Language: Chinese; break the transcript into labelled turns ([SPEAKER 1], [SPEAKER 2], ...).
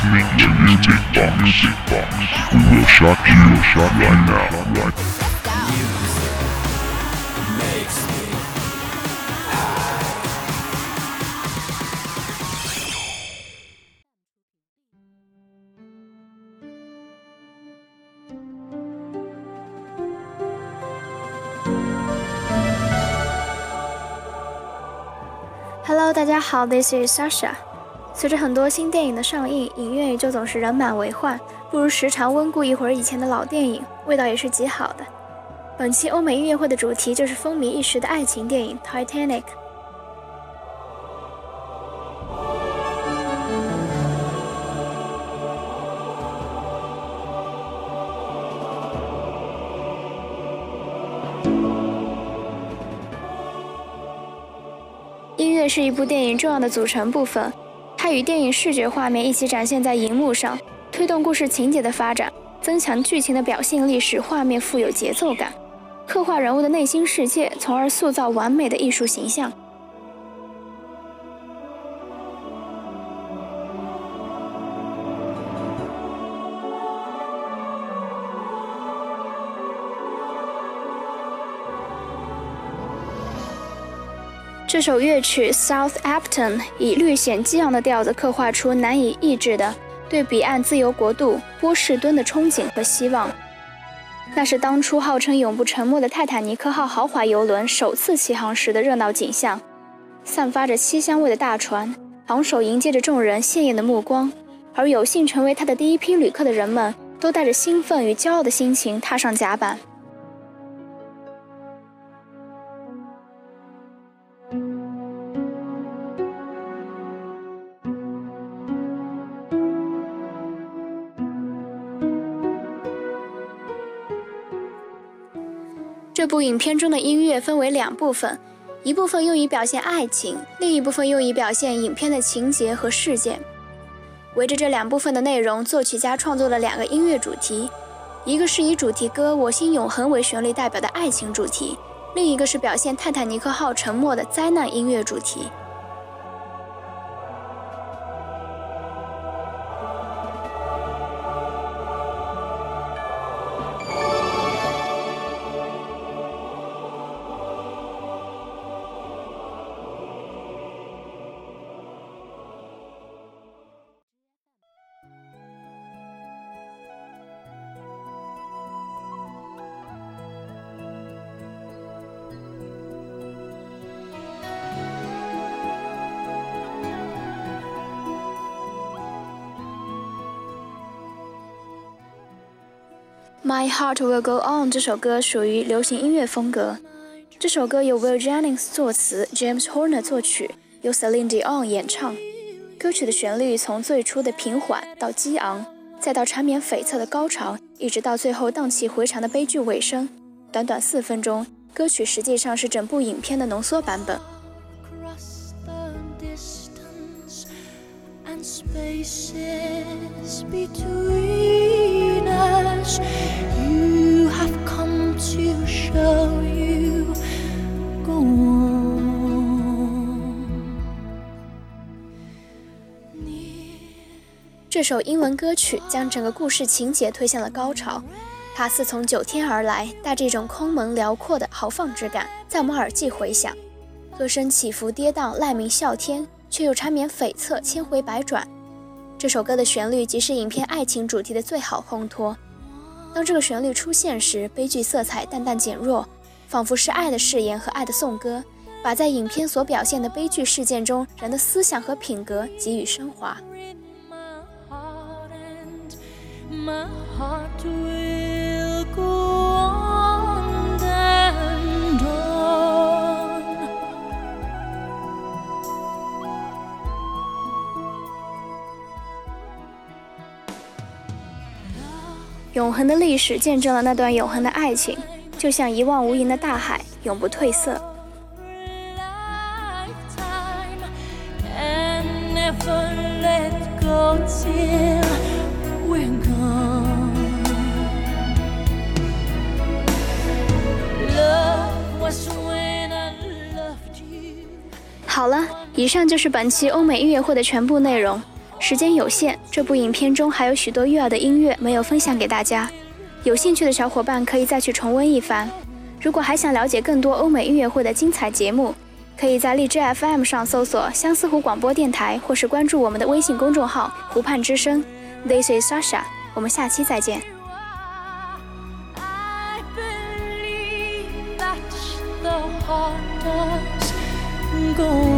[SPEAKER 1] listening to Music Box. Music Box. We will shock you, shock right now. Right.
[SPEAKER 2] Hello，大家好，This is Sasha。 随着很多新电影的上映，影院也就总是人满为患，不如时常温故一会儿以前的老电影，味道也是极好的。本期欧美音乐会的主题就是风靡一时的爱情电影《Titanic》。音乐是一部电影重要的组成部分，它与电影视觉画面一起展现在荧幕上，推动故事情节的发展，增强剧情的表现力，使画面富有节奏感，刻画人物的内心世界，从而塑造完美的艺术形象。这首乐曲《Southampton》以略显激昂的调子，刻画出难以抑制的对彼岸自由国度波士顿的憧憬和希望。那是当初号称永不沉没的泰坦尼克号豪华游轮首次起航时的热闹景象。散发着七香味的大船，昂首迎接着众人鲜艳的目光，而有幸成为他的第一批旅客的人们，都带着兴奋与骄傲的心情踏上甲板。这部影片中的音乐分为两部分，一部分用以表现爱情，另一部分用以表现影片的情节和事件。围着这两部分的内容，作曲家创作了两个音乐主题，一个是以主题歌《我心永恒》为旋律代表的爱情主题，另一个是表现泰坦尼克号沉没的灾难音乐主题。My Heart Will Go On 这首歌属于流行音乐风格。这首歌由 Will Jennings 作词，James Horner 作曲，由 Celine Dion 演唱。歌曲的旋律从最初的平缓到激昂，再到缠绵悱恻的高潮，一直到最后荡气回肠的悲剧尾声。短短四分钟，歌曲实际上是整部影片的浓缩版本。
[SPEAKER 3] Spaces between you have come to show you go on.
[SPEAKER 2] 这首英文歌曲将整个故事情节推向了高潮，它似从九天而来，带着一种空蒙辽阔的豪放之感，在我们耳际回响。歌声起伏跌宕，籁鸣啸天，却又缠绵悱恻，千回百转。这首歌的旋律即是影片爱情主题的最好烘托。当这个旋律出现时，悲剧色彩淡淡减弱，仿佛是爱的誓言和爱的颂歌，把在影片所表现的悲剧事件中人的思想和品格给予升华。永恒的历史见证了那段永恒的爱情，就像一望无垠的大海，永不褪色。好了，以上就是本期欧美音乐会的全部内容。时间有限，这部影片中还有许多悦耳的音乐没有分享给大家。有兴趣的小伙伴可以再去重温一番。如果还想了解更多欧美音乐会的精彩节目，可以在荔枝 FM 上搜索相思湖广播电台，或是关注我们的微信公众号“湖畔之声”。This is Sasha，我们下期再见。
[SPEAKER 3] Gold.